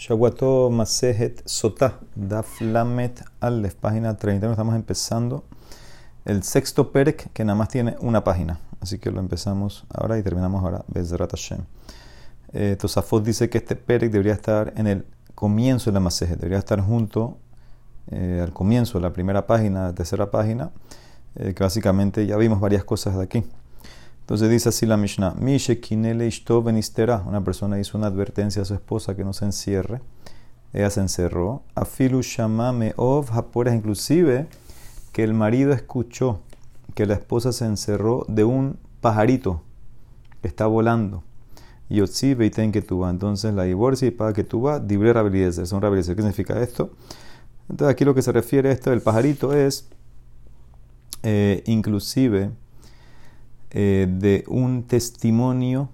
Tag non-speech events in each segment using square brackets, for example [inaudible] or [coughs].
Shawato Masejet Sotah, Daflamet Aleph, página 30. Estamos empezando el sexto Perek, que nada más tiene una página. Así que lo empezamos ahora y terminamos ahora. Bezrat Hashem. Eh, Tosafot dice que este Perek debería estar en el comienzo de la Masejet, debería estar junto eh, al comienzo de la primera página, la tercera página, eh, que básicamente ya vimos varias cosas de aquí. Entonces dice así la Mishnah, una persona hizo una advertencia a su esposa que no se encierre, ella se encerró, afilu shamame ov inclusive que el marido escuchó que la esposa se encerró de un pajarito que está volando. Y y ten que tuba. Entonces la divorcia y paga que tuba, dibre rabeliezer. Son ¿Qué significa esto? Entonces aquí lo que se refiere a esto del pajarito es eh, inclusive eh, de un testimonio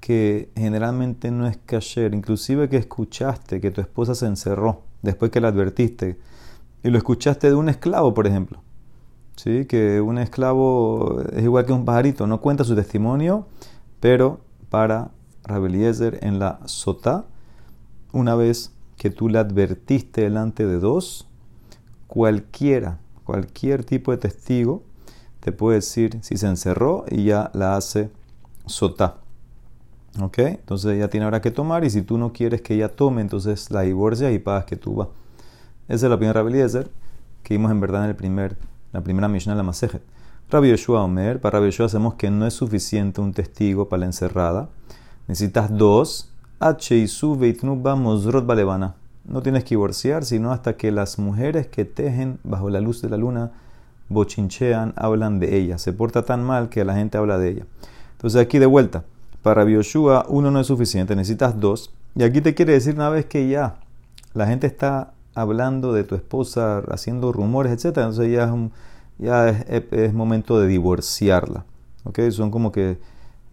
que generalmente no es kasher, inclusive que escuchaste que tu esposa se encerró después que la advertiste y lo escuchaste de un esclavo, por ejemplo. ¿Sí? Que un esclavo es igual que un pajarito, no cuenta su testimonio, pero para Rabeliezer en la sota, una vez que tú la advertiste delante de dos, cualquiera, cualquier tipo de testigo, te puede decir si se encerró y ya la hace sota. ¿Ok? Entonces ella tiene ahora que tomar y si tú no quieres que ella tome, entonces la divorcia y pagas que tú vas. Esa es la primera Rabbi que vimos en verdad en el primer, la primera Mishnah de la Masejet. Rabbi Yeshua Omer, para Rabbi Yeshua hacemos que no es suficiente un testigo para la encerrada. Necesitas dos. H y su balevana. No tienes que divorciar, sino hasta que las mujeres que tejen bajo la luz de la luna bochinchean, hablan de ella. Se porta tan mal que la gente habla de ella. Entonces aquí de vuelta, para Bioshua uno no es suficiente, necesitas dos. Y aquí te quiere decir una vez que ya la gente está hablando de tu esposa, haciendo rumores, etc. Entonces ya es, ya es, momento de divorciarla. ¿okay? Son como que,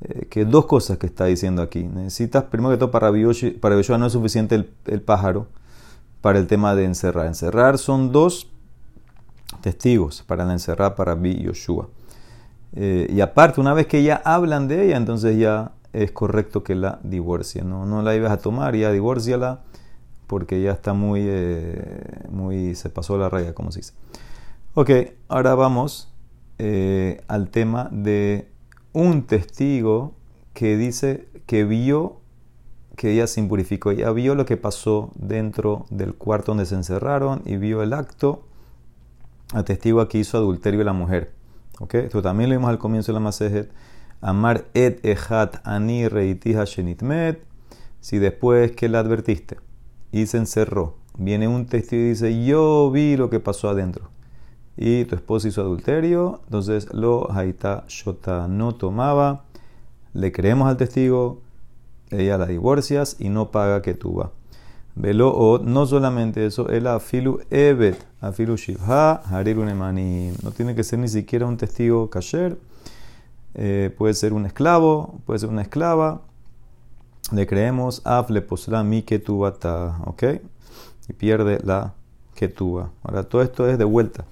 eh, que, dos cosas que está diciendo aquí. Necesitas, primero que todo, para Bioshua, para no es suficiente el pájaro para el tema de encerrar. Encerrar son dos testigos para la encerrar para Bi Yoshua. Eh, y aparte, una vez que ya hablan de ella, entonces ya es correcto que la divorcie. No, no la ibas a tomar, ya divórciala, porque ya está muy, eh, muy, se pasó la raya, como se dice. Ok, ahora vamos eh, al tema de un testigo que dice que vio que ella se impurificó. ya vio lo que pasó dentro del cuarto donde se encerraron y vio el acto atestigua que hizo adulterio la mujer. ¿Ok? Esto también lo vimos al comienzo de la Masejet. Amar et ejat ani reitija shenitmet. Si después que la advertiste y se encerró, viene un testigo y dice, yo vi lo que pasó adentro. Y tu esposo hizo adulterio, entonces lo haita shota no tomaba. Le creemos al testigo, ella la divorcias y no paga que tú. Velo o no solamente eso, el afilu evet, afilu shivha, hariru No tiene que ser ni siquiera un testigo kasher. Eh, puede ser un esclavo, puede ser una esclava. Le creemos af le posla mi ketubata, ¿ok? Y pierde la ketuba. Ahora todo esto es de vuelta.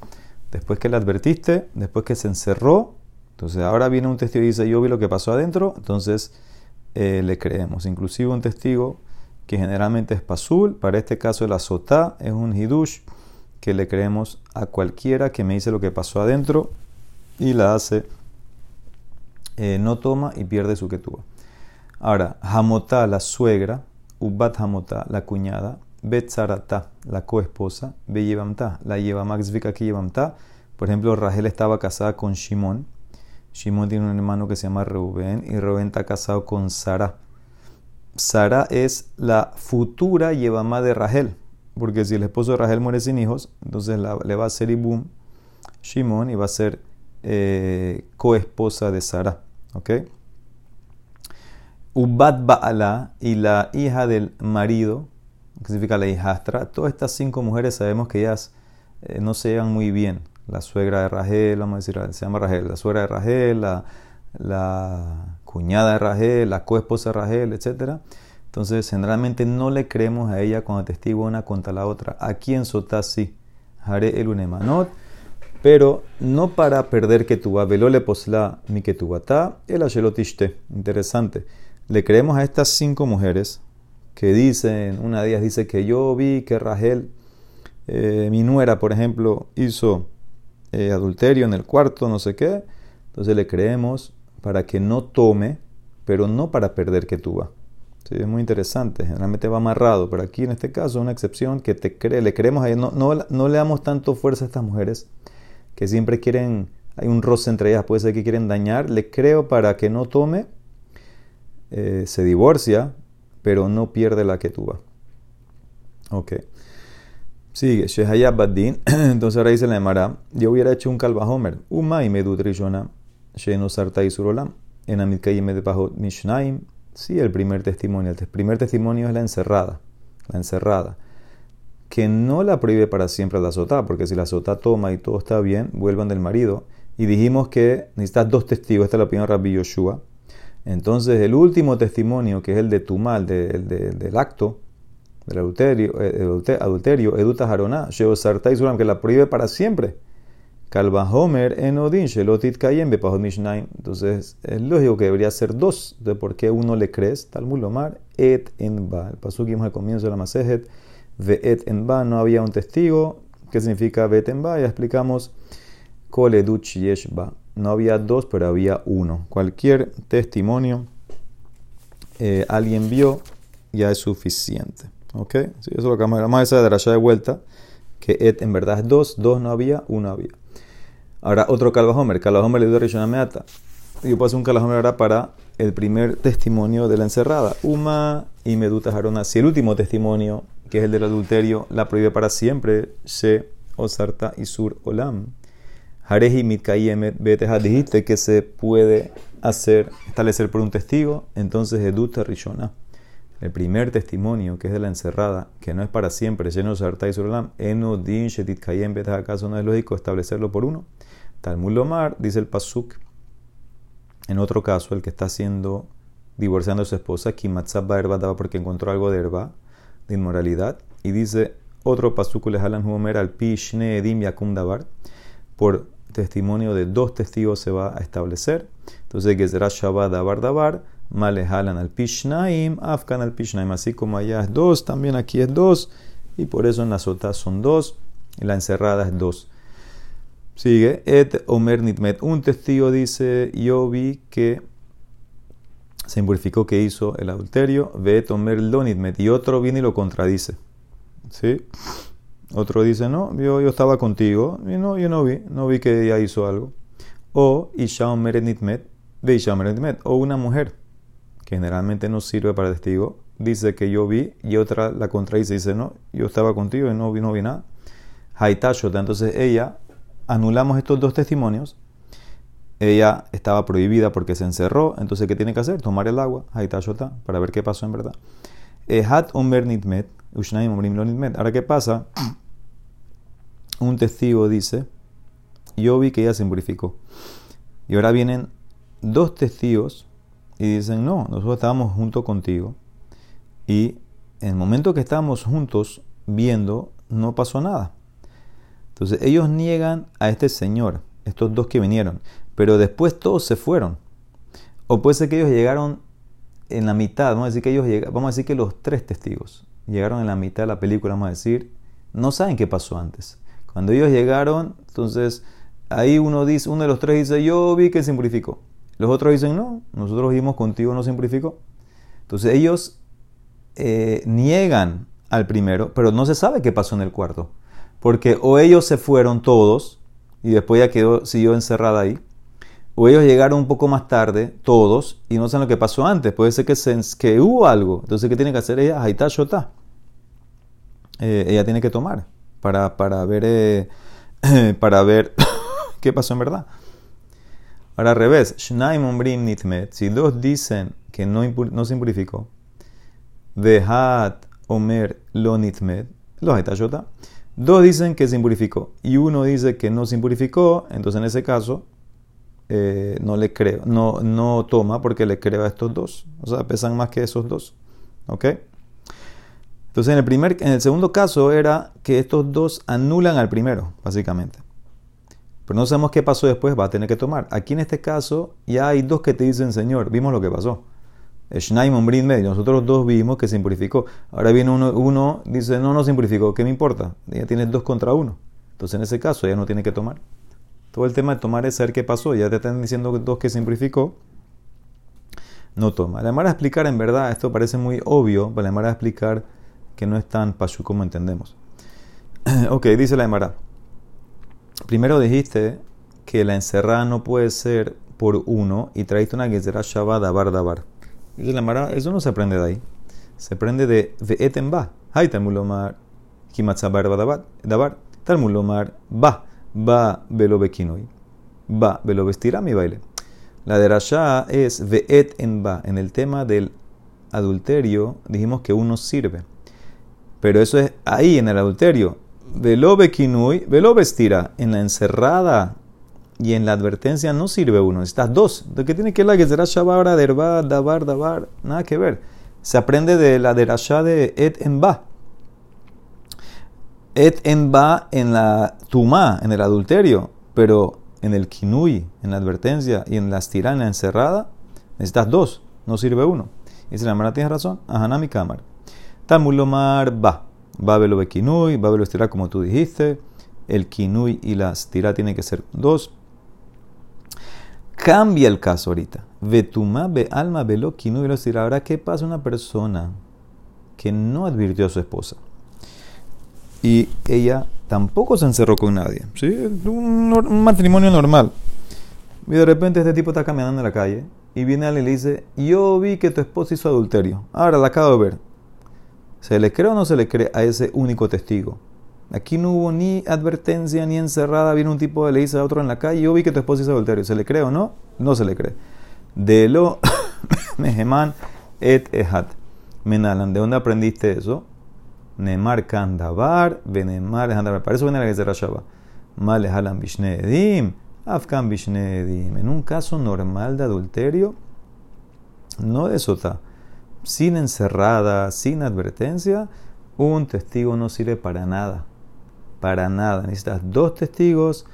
Después que le advertiste, después que se encerró, entonces ahora viene un testigo y dice yo vi lo que pasó adentro, entonces eh, le creemos. Inclusive un testigo que generalmente es pasul. Para este caso, el azotá es un hidush que le creemos a cualquiera que me dice lo que pasó adentro y la hace, eh, no toma y pierde su ketúa. Ahora, hamotá, la suegra, ubat hamotá, la cuñada, betzarata, la coesposa, beyevamta, la yevamaxvika que yevamta. Por ejemplo, Rachel estaba casada con Shimón. Shimón tiene un hermano que se llama Reuben y Reuben está casado con Sara. Sara es la futura Yevamá de Rahel, porque si el esposo de Rahel muere sin hijos, entonces le va a ser Ibum Shimon y va a ser eh, coesposa de Sara. ¿Ok? Ubat Ba'ala y la hija del marido, que significa la hijastra, todas estas cinco mujeres sabemos que ellas eh, no se llevan muy bien. La suegra de Rahel, vamos a decir, se llama Rahel, la suegra de Rahel, la, la cuñada de Rachel, la coesposa de Rachel, etc. Entonces, generalmente no le creemos a ella cuando testigo una contra la otra. Aquí en Sotá sí, haré el unemanot, pero no para perder que tu velo le posla mi que tu el ashelotishte. Interesante. Le creemos a estas cinco mujeres que dicen, una de ellas dice que yo vi que Rachel, eh, mi nuera, por ejemplo, hizo eh, adulterio en el cuarto, no sé qué. Entonces le creemos para que no tome, pero no para perder tú Sí, es muy interesante, generalmente va amarrado, pero aquí en este caso es una excepción que te cree, le creemos a no, no, no le damos tanto fuerza a estas mujeres que siempre quieren, hay un roce entre ellas, puede ser que quieren dañar, le creo para que no tome, eh, se divorcia, pero no pierde la tuva. Ok. Sigue, Shehayab Badin. [clears throat] Entonces ahora dice la Emara, yo hubiera hecho un kalvahomer, uma y medut rishona, sheno sarta y surolam, en amitkayim de mishnaim. Sí, el primer testimonio. El primer testimonio es la encerrada, la encerrada, que no la prohíbe para siempre la sotá, porque si la sotá toma y todo está bien, vuelvan del marido. Y dijimos que necesitas dos testigos, esta es la opinión de Rabbi Yoshua. Entonces, el último testimonio, que es el de tu mal, del acto, del adulterio, eh, adulterio eduta jaroná, suram, que la prohíbe para siempre. Kalva Homer en Odin, Shelotit Kayem, Mishnaim. Entonces, es lógico que debería ser dos. ¿De por qué uno le crees? Talmud Lomar, Et en Ba. El paso que vimos al comienzo de la Masejet, Ve Et en Ba, no había un testigo. ¿Qué significa Ve en Ba? Ya explicamos, Kol Educh Yesh Ba no había dos, pero había uno. Cualquier testimonio eh, alguien vio ya es suficiente. ¿Ok? Eso es lo que vamos a esa de de vuelta, que et en verdad es dos, dos no había, uno había. Ahora otro Calvajomer, Calvajomer le dio Rishona Meata. Yo puedo hacer un Calvajomer ahora para el primer testimonio de la encerrada. Uma y Meduta Jarona. Si el último testimonio, que es el del adulterio, la prohíbe para siempre, se Osarta y Sur Olam. Hareji mitkayemet beteja, dijiste que se puede hacer, establecer por un testigo, entonces eduta rishona. El primer testimonio, que es de la encerrada, que no es para siempre, lleno de y surolam, eno din shetit kayem acaso no es lógico establecerlo por uno. Talmud Lomar, dice el Pasuk, en otro caso, el que está haciendo, divorciando a su esposa, kimatzab daba porque encontró algo de herba, de inmoralidad, y dice otro Pasuk, le jalan huomer al pishne edim yakum dabar, por testimonio de dos testigos se va a establecer. Entonces, que será Shabbat Dabar Dabar, Malehalan al Pishnaim, Afkan al Pishnaim. Así como allá es dos, también aquí es dos. Y por eso en la sota son dos, y la encerrada es dos. Sigue, Et Omer Nitmet. Un testigo dice: Yo vi que se impurificó que hizo el adulterio. Vet Omer Lonitmet. Y otro viene y lo contradice. ¿Sí? Otro dice, no, yo, yo estaba contigo y no, yo no vi, no vi que ella hizo algo. O Isha Merenitmet, de Isha Merenitmet, o una mujer, generalmente no sirve para testigo, dice que yo vi y otra la contradice dice, no, yo estaba contigo y no vi, no vi nada. Haitashota, entonces ella, anulamos estos dos testimonios, ella estaba prohibida porque se encerró, entonces ¿qué tiene que hacer? Tomar el agua, Haitashota, para ver qué pasó en verdad. Hat Nitmet, Ahora, ¿qué pasa? Un testigo dice, yo vi que ella se impurificó. Y ahora vienen dos testigos y dicen, no, nosotros estábamos junto contigo. Y en el momento que estábamos juntos viendo, no pasó nada. Entonces ellos niegan a este señor, estos dos que vinieron, pero después todos se fueron. O puede ser que ellos llegaron en la mitad, vamos a decir que ellos vamos a decir que los tres testigos llegaron en la mitad de la película, vamos a decir, no saben qué pasó antes. Cuando ellos llegaron, entonces ahí uno dice, uno de los tres dice, yo vi que se purificó. Los otros dicen, no, nosotros vimos contigo, no se purificó. Entonces ellos eh, niegan al primero, pero no se sabe qué pasó en el cuarto. Porque o ellos se fueron todos y después ya quedó, siguió encerrada ahí, o ellos llegaron un poco más tarde, todos, y no saben lo que pasó antes. Puede ser que, que hubo algo. Entonces, ¿qué tiene que hacer ella? Haitá. Eh, ella tiene que tomar para, para ver, eh, [clears throat] para ver [coughs] qué pasó en verdad. Ahora al revés, si dos dicen que no, no se impurificó, Vehat Omer Lo Nitmet, los Shotá. Dos dicen que se impurificó y uno dice que no se impurificó, entonces en ese caso eh, no le creo, no, no toma porque le creo a estos dos. O sea, pesan más que esos dos. ¿Ok? Entonces, en el, primer, en el segundo caso era que estos dos anulan al primero, básicamente. Pero no sabemos qué pasó después, va a tener que tomar. Aquí en este caso ya hay dos que te dicen, Señor, vimos lo que pasó. Shnaim Ombrin medio. Nosotros dos vimos que se impurificó. Ahora viene uno, uno, dice, no, no se impurificó. ¿Qué me importa? Ya tienes dos contra uno. Entonces en ese caso ya no tiene que tomar. Todo el tema de tomar es saber qué pasó. Ya te están diciendo dos que se impurificó. No toma. La manera de explicar, en verdad, esto parece muy obvio, pero la manera de explicar que no es tan pashu como entendemos. [clears throat] ok, dice la Emara. Primero dijiste que la encerrada no puede ser por uno y traíste una que será Shabbat Dabar Dabar. Dice la Mara, eso no se aprende de ahí. Se aprende de Ve'etem Hay Talmulomar, Himatzabar Dabar. Talmulomar, Ba, Ba Velo Bekinoi. Ba Velo Vestirá mi baile. La de Rasha es Ve'et en Ba. En el tema del adulterio dijimos que uno sirve. Pero eso es ahí en el adulterio. Velo Bekinui, Velo Vestira. En la encerrada y en la advertencia no sirve uno, estas dos. ¿De qué tiene que ver la que será Shabara, Derba, Dabar, Dabar? Nada que ver. Se aprende de la derashá de Et en Ba. Et en Ba en la Tumá, en el adulterio, pero en el Kinui, en la advertencia y en la estirana encerrada, necesitas dos, no sirve uno. Y si la hermana tiene razón, mi cámara. Tamulomar Ba. Ba velo Kinui, Ba velo estirá como tú dijiste. El Kinui y la estirá tienen que ser dos cambia el caso ahorita. Vetuma be alma velo kinu decir, ahora qué pasa una persona que no advirtió a su esposa y ella tampoco se encerró con nadie, ¿sí? Un, matrimonio normal. Y de repente este tipo está caminando en la calle y viene alguien y le dice, yo vi que tu esposa hizo adulterio, ahora la acabo de ver. ¿Se le cree o no se le cree a ese único testigo? Aquí no hubo ni advertencia ni encerrada. Viene un tipo le dice a otro en la calle: Yo vi que tu esposa hizo adulterio. ¿Se le cree o no? No se le cree. De lo [coughs] meheman et ehat. Menalan. ¿De dónde aprendiste eso? Nemar kandabar, venemar ehandabar. Para eso viene la que se rachaba. Mal halan bishneedim, afkan bishneedim. En un caso normal de adulterio, no de sota, sin encerrada, sin advertencia, un testigo no sirve para nada para nada. Necesitas dos testigos.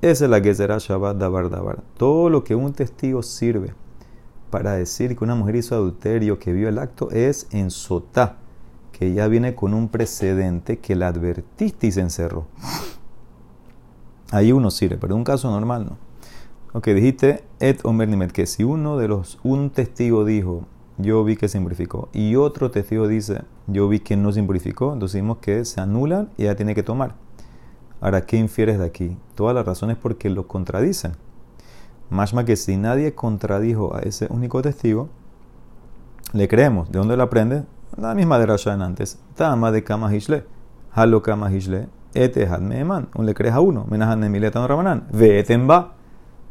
Esa es la que será Shabbat Dabar Dabar. Todo lo que un testigo sirve para decir que una mujer hizo adulterio, que vio el acto, es en sotá, que ya viene con un precedente que la advertiste y se encerró. Ahí uno sirve, pero en un caso normal no. Ok, dijiste et omer nimet, que si uno de los, un testigo dijo, yo vi que se impurificó, y otro testigo dice, yo vi que no se impurificó, entonces decimos que se anulan y ya tiene que tomar. Ahora, ¿qué infieres de aquí? Todas las razones porque lo contradicen. Más que si nadie contradijo a ese único testigo, le creemos. ¿De dónde lo aprende? La misma de Rashan antes. Tama de Kama Hishle. Halo Kama Hishle. Etehad Meeman. Un le crees a uno. Menahan Nemileta no Rabanan. Veten va.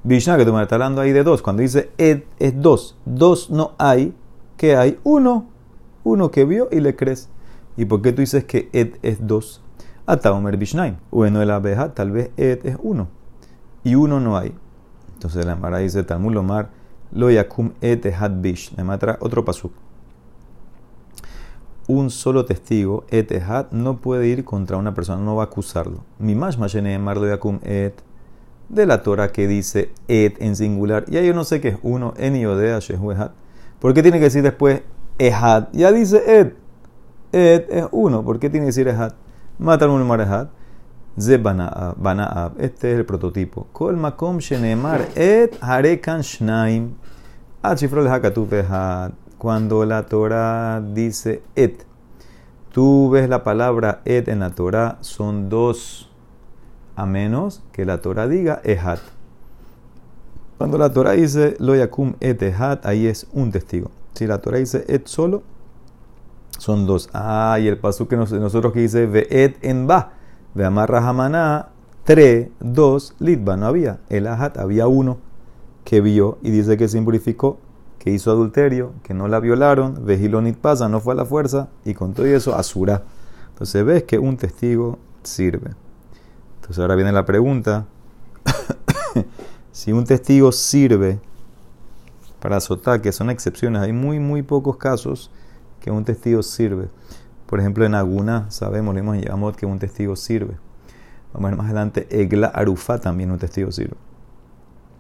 Vishna, que tú me estás hablando ahí de dos. Cuando dice et es dos. Dos no hay. ¿Qué hay? Uno. Uno que vio y le crees. ¿Y por qué tú dices que et es dos? Ataomer Bishnaim. Bueno, la abeja, tal vez et es uno. Y uno no hay. Entonces la Mara dice Talmud Lomar, lo yakum et had bish. Le matra otro pasuk. Un solo testigo, et had, no puede ir contra una persona, no va a acusarlo. Mi más mar lo yakum et. De la Torah que dice et en singular. Y ahí yo no sé qué es uno, en iodea shehu ehad. ¿Por qué tiene que decir después ehad? Ya dice et. Et es uno. ¿Por qué tiene que decir ehad? Matar un marehat. Ze banaab. Este es el prototipo. Kol makom shenemar et harekan shnaim. Achifrol hakatufehad. Cuando la Torah dice et, tú ves la palabra et en la Torah, son dos, a menos que la Torah diga ehat. Cuando la Torah dice lo yakum et ehat, ahí es un testigo. Si la Torah dice et solo, son dos. Ah, y el paso que nosotros que dice Ve'et en ba. Ve amarra hamaná, tre, dos, litba. No había. El ahat había uno que vio y dice que se impurificó, que hizo adulterio, que no la violaron. Vejilonit pasa, no fue a la fuerza. Y con todo eso, asura. Entonces ves que un testigo sirve. Entonces ahora viene la pregunta. Si un testigo sirve para azotar, que son excepciones, hay muy, muy pocos casos que un testigo sirve. Por ejemplo, en Aguna sabemos, le llamado que un testigo sirve. Vamos a ver más adelante, Egla Arufa también un testigo sirve.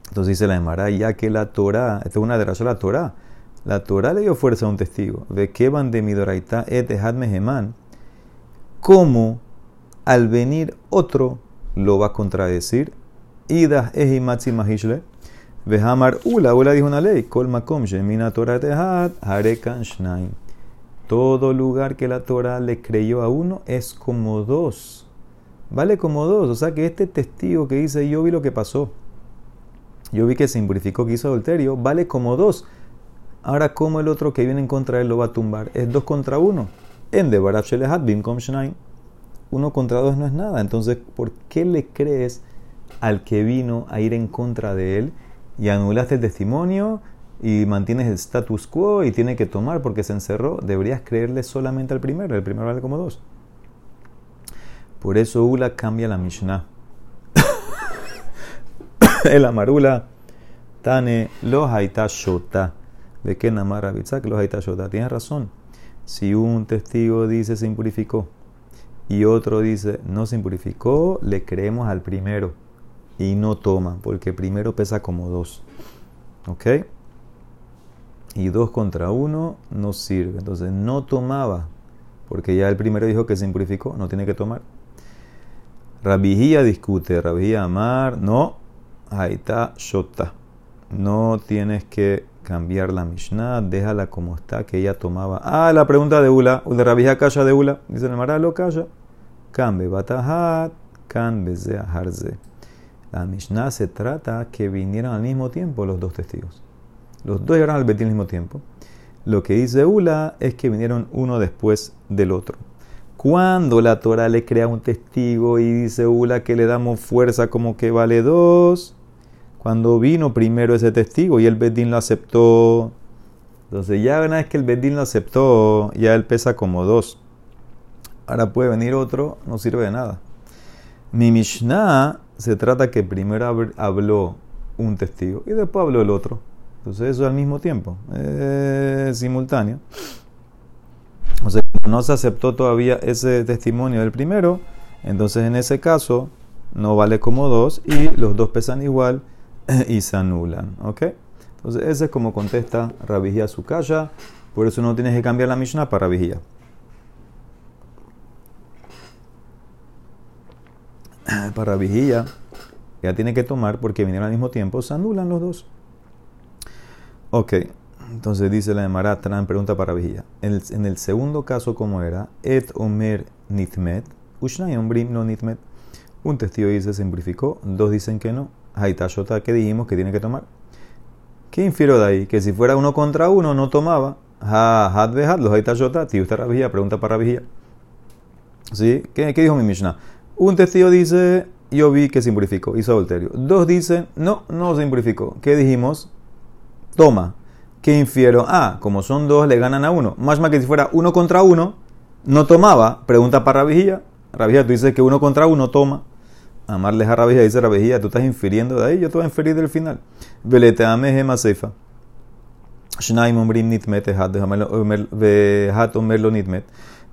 Entonces dice la Emara, ya que la Torah, esta es una de la Torah, La Torah le dio fuerza a un testigo. Ve que van de midoraita et meheman. ¿Cómo al venir otro lo va a contradecir? Ida ehimatzi mahishle. Vehamar ula. Ula dijo una ley. Kol makom shemina Torah tehad harekan shnaim. Todo lugar que la Torah le creyó a uno es como dos. Vale como dos. O sea que este testigo que dice yo vi lo que pasó. Yo vi que se impurificó que hizo adulterio. Vale como dos. Ahora, ¿cómo el otro que viene en contra de él lo va a tumbar? Es dos contra uno. En de Bim Uno contra dos no es nada. Entonces, ¿por qué le crees al que vino a ir en contra de él y anulaste el testimonio y mantienes el status quo y tiene que tomar porque se encerró? Deberías creerle solamente al primero. El primero vale como dos. Por eso Ula cambia la Mishnah. [coughs] el amarula tane lo haita shota. ¿De qué Namara que los Haitashota? Tienes razón. Si un testigo dice se impurificó y otro dice no se impurificó, le creemos al primero y no toma, porque primero pesa como dos. ¿Ok? Y dos contra uno no sirve. Entonces no tomaba, porque ya el primero dijo que se impurificó, no tiene que tomar. Rabijía discute, Rabijía Amar, no, Haita Shota. No tienes que cambiar la Mishnah, déjala como está, que ella tomaba. Ah, la pregunta de Ula, de Rabija Kaya de Ula, dice el Maralo Kaya. Cambe batahat, kan harze. La Mishnah se trata que vinieran al mismo tiempo los dos testigos. Los dos llegaron al Betín al mismo tiempo. Lo que dice Ula es que vinieron uno después del otro. Cuando la Torah le crea un testigo y dice Ula que le damos fuerza como que vale dos, cuando vino primero ese testigo y el Bedín lo aceptó. Entonces ya una vez que el Bedín lo aceptó, ya él pesa como dos. Ahora puede venir otro, no sirve de nada. Mi Mishnah se trata que primero habló un testigo y después habló el otro. Entonces eso al mismo tiempo, es simultáneo. O sea, no se aceptó todavía ese testimonio del primero, entonces en ese caso no vale como dos y los dos pesan igual [clears throat] y se anulan. ¿Ok? Entonces, ese es como contesta Rabijía su casa. Por eso no tienes que cambiar la Mishnah para Rabijía. [clears throat] Para Rabijía, ya tiene que tomar porque vinieron al mismo tiempo, se anulan los dos. Ok, entonces dice la de Maratran, pregunta para Rabijía. En el, segundo caso, ¿cómo era? Et omer nitmet, ushnay ombrim no nitmet. Un testigo dice simplificó, dos dicen que no. Haitashota que dijimos que tiene que tomar. ¿Qué infiero de ahí? Que si fuera uno contra uno no tomaba. Ha, had los Haitashota, tío, usted rabia, pregunta para rabia. ¿Sí? ¿Qué, ¿Qué, dijo mi Mishnah? Un testigo dice, yo vi que se impurificó, hizo adulterio. Dos dicen, no, no se. ¿Qué dijimos? Toma. ¿Qué infiero? Ah, como son dos, le ganan a uno. Más más que si fuera uno contra uno, no tomaba. Pregunta para Rabijía. Rabijía, tú dices que uno contra uno toma. Amarles a Rabija, dice Rabija, tú estás infiriendo de ahí, yo te voy a inferir del final. Velete ame seifa. Shnaim ombrim nitmet, hat omerlo nitmet.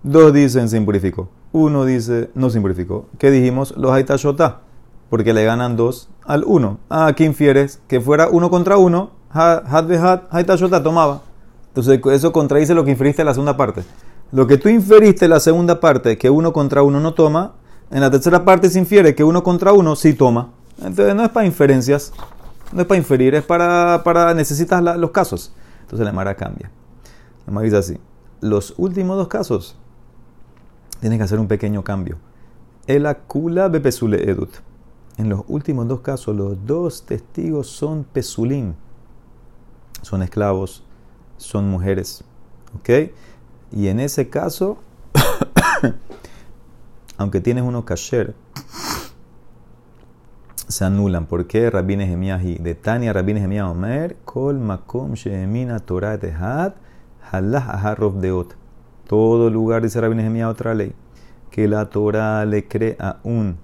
Dos dicen se impurificó. Uno dice no se impurificó. ¿Qué dijimos? Los haitashotá. Porque le ganan dos al uno. Ah, ¿qué infieres? Que fuera uno contra uno. Hat behat, haitashotá tomaba. Entonces eso contradice lo que inferiste en la segunda parte. Lo que tú inferiste en la segunda parte, que uno contra uno no toma, en la tercera parte se infiere que uno contra uno sí toma. Entonces no es para inferencias, no es para inferir, es para, para necesitas los casos. Entonces la Mara cambia. La Mara dice así: los últimos dos casos tienen que hacer un pequeño cambio. El acula pesule edut. En los últimos dos casos, los dos testigos son pesulim. Son esclavos, son mujeres. ¿Ok? Y en ese caso, [coughs] aunque tienes uno kasher, se anulan. ¿Por qué? Rabbi Nehemiah de Tania Rabbi Nehemiah Omer, Kol Makom Shemina Torah Tehat, Halah Aharov Deot. Todo lugar, dice Rabbi Nehemiah, otra ley, que la Torah le cree a un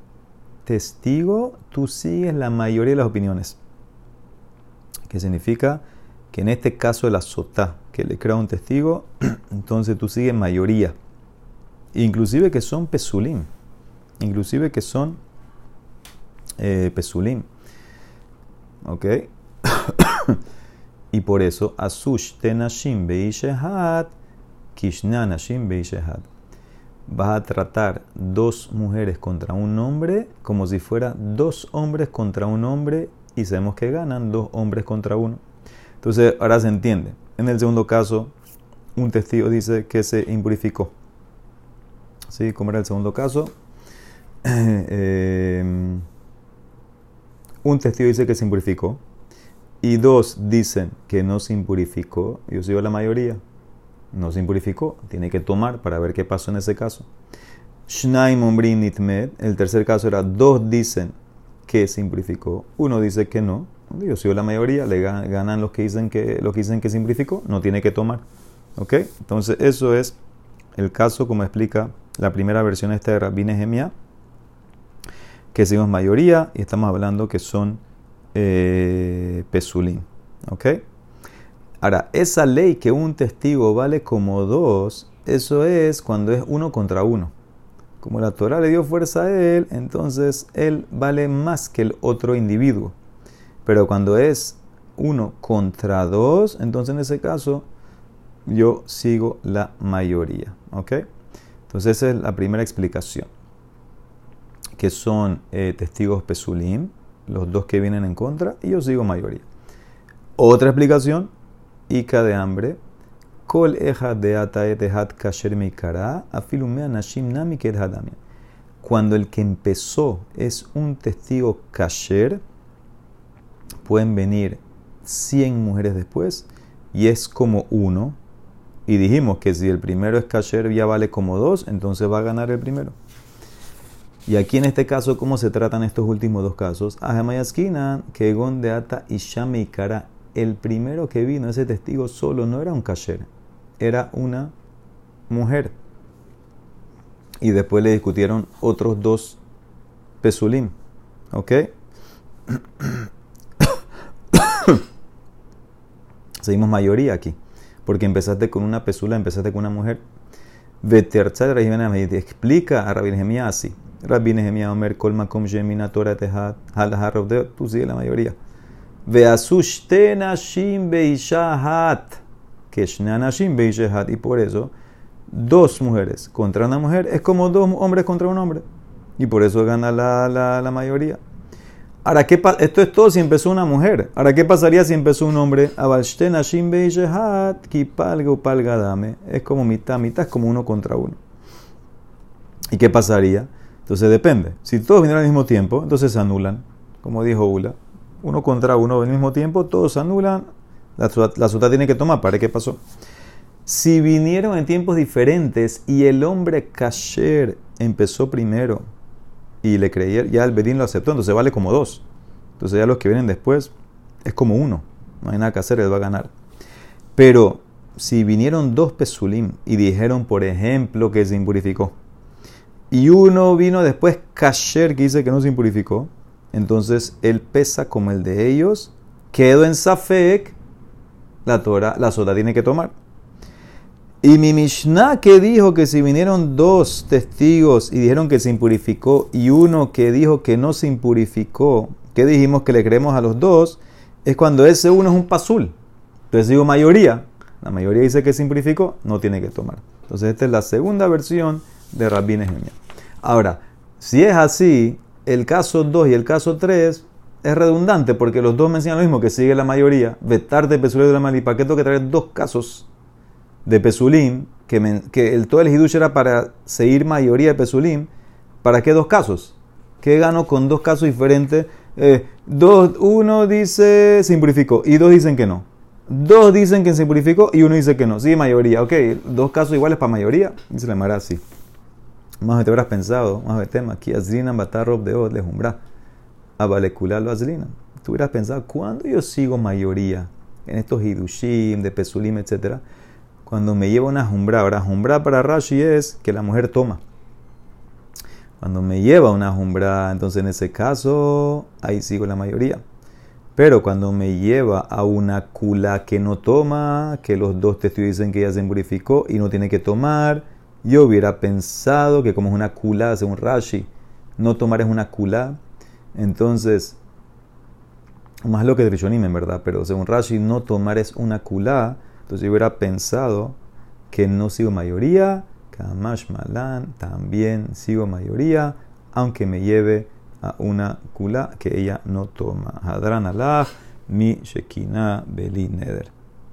testigo, tú sigues la mayoría de las opiniones. ¿Qué significa? Que en este caso de la sotá, que le crea un testigo, [clears throat] entonces tú sigues mayoría inclusive que son pesulim, inclusive que son eh, pesulim. ¿Ok? [coughs] Y por eso, asush tenashim beishehat. Vas a tratar dos mujeres contra un hombre como si fuera dos hombres contra un hombre y sabemos que ganan dos hombres contra uno. Entonces, ahora se entiende. En el segundo caso, un testigo dice que se impurificó. ¿Sí? ¿Cómo era el segundo caso? Em, [clears throat] un testigo dice que se impurificó y dos dicen que no se impurificó. Yo sigo la mayoría. No se impurificó. Tiene que tomar para ver qué pasó en ese caso. Shnaim nitmed. El tercer caso era dos dicen que se impurificó. Uno dice que no. Yo sigo la mayoría. Le ganan los que dicen que, los que, dicen que se. No tiene que tomar. ¿Ok? Entonces, eso es el caso como explica la primera versión esta de Rabbi Nehemiah que seguimos mayoría y estamos hablando que son eh, pesulín. ¿Ok? Ahora, esa ley que un testigo vale como dos, eso es cuando es uno contra uno. Como la Torah le dio fuerza a él, entonces él vale más que el otro individuo. Pero cuando es uno contra dos, entonces en ese caso yo sigo la mayoría. ¿Ok? Entonces esa es la primera explicación que son eh, testigos pesulim, los dos que vienen en contra, y yo sigo mayoría. Otra explicación, Ika de hambre, Kol eja de ataetehat kasher mikara, afilumea nashim nami Cuando el que empezó es un testigo kasher, pueden venir 100 mujeres después y es como uno. Y dijimos que si el primero es kasher ya vale como dos, entonces va a ganar el primero. Y aquí en este caso, ¿cómo se tratan estos últimos dos casos? Ajamayaskina, que de Ata y Kara, el primero que vino, ese testigo solo, no era un kasher, era una mujer. Y después le discutieron otros dos pesulim. ¿Ok? [coughs] Seguimos mayoría aquí. Porque empezaste con una pesula, empezaste con una mujer. Veterza de explica a Rabbi así. Rabbi Nehemiah Omer Kol Makom Shemina Torah Tehat Hal de tú sigue la mayoría. Y por eso dos mujeres contra una mujer es como dos hombres contra un hombre y por eso gana la, la, mayoría. Ahora, ¿qué esto es todo si empezó una mujer. Ahora, ¿qué pasaría si empezó un hombre? Es como mitad, mitad es como uno contra uno. ¿Y qué pasaría? Entonces depende. Si todos vinieron al mismo tiempo, entonces se anulan. Como dijo Ula, uno contra uno al mismo tiempo, todos anulan. La, la tiene que tomar. ¿Para qué pasó? Si vinieron en tiempos diferentes y el hombre kasher empezó primero y le creyeron, ya el Bedín lo aceptó, entonces vale como dos. Entonces ya los que vienen después es como uno. No hay nada que hacer, él va a ganar. Pero si vinieron dos pesulim y dijeron, por ejemplo, que se impurificó, y uno vino después kasher, que dice que no se impurificó, entonces él pesa como el de ellos, quedó en Safek, la Torah, la soda tiene que tomar. Y mi Mishnah que dijo que si vinieron dos testigos y dijeron que se impurificó y uno que dijo que no se impurificó, que dijimos que le creemos a los dos, es cuando ese uno es un pasul. Entonces digo mayoría, la mayoría dice que se impurificó, no tiene que tomar. Entonces esta es la segunda versión de Rabbi Nehemiah. Ahora, si es así, el caso 2 y el caso 3 es redundante porque los dos mencionan lo mismo, que sigue la mayoría. Vetar de Pesulim de la Mali. ¿Para qué tengo que traer dos casos de Pesulim? Que, el, todo el Hidush era para seguir mayoría de Pesulim. ¿Para qué dos casos? ¿Qué gano con dos casos diferentes? Eh, dos, uno dice se impurificó y dos dicen que no. Dos dicen que se impurificó y uno dice que no. Sí, mayoría. Ok, dos casos iguales para mayoría. Dice la Mara así. Más te habrás pensado, más tema, aquí Azlina Batarrob de Od, lejumbra, lo. Tú hubieras pensado, ¿cuándo yo sigo mayoría en estos Hidushim, de Pesulim, etcétera? Cuando me lleva una jumbra. Ahora, jumbra para Rashi es que la mujer toma. Cuando me lleva una jumbra, entonces en ese caso, ahí sigo la mayoría. Pero cuando me lleva a una kula que no toma, que los dos testigos dicen que ella se purificó y no tiene que tomar, yo hubiera pensado que como es una kula, según Rashi, no tomar es una kula. Entonces, más lo que Rishonim en verdad, pero según Rashi no tomar es una kulá, entonces yo hubiera pensado que no sigo mayoría, Kamash Malan, también sigo mayoría, aunque me lleve a una kulá que ella no toma. Hadran mi Shekinah Beli Neder.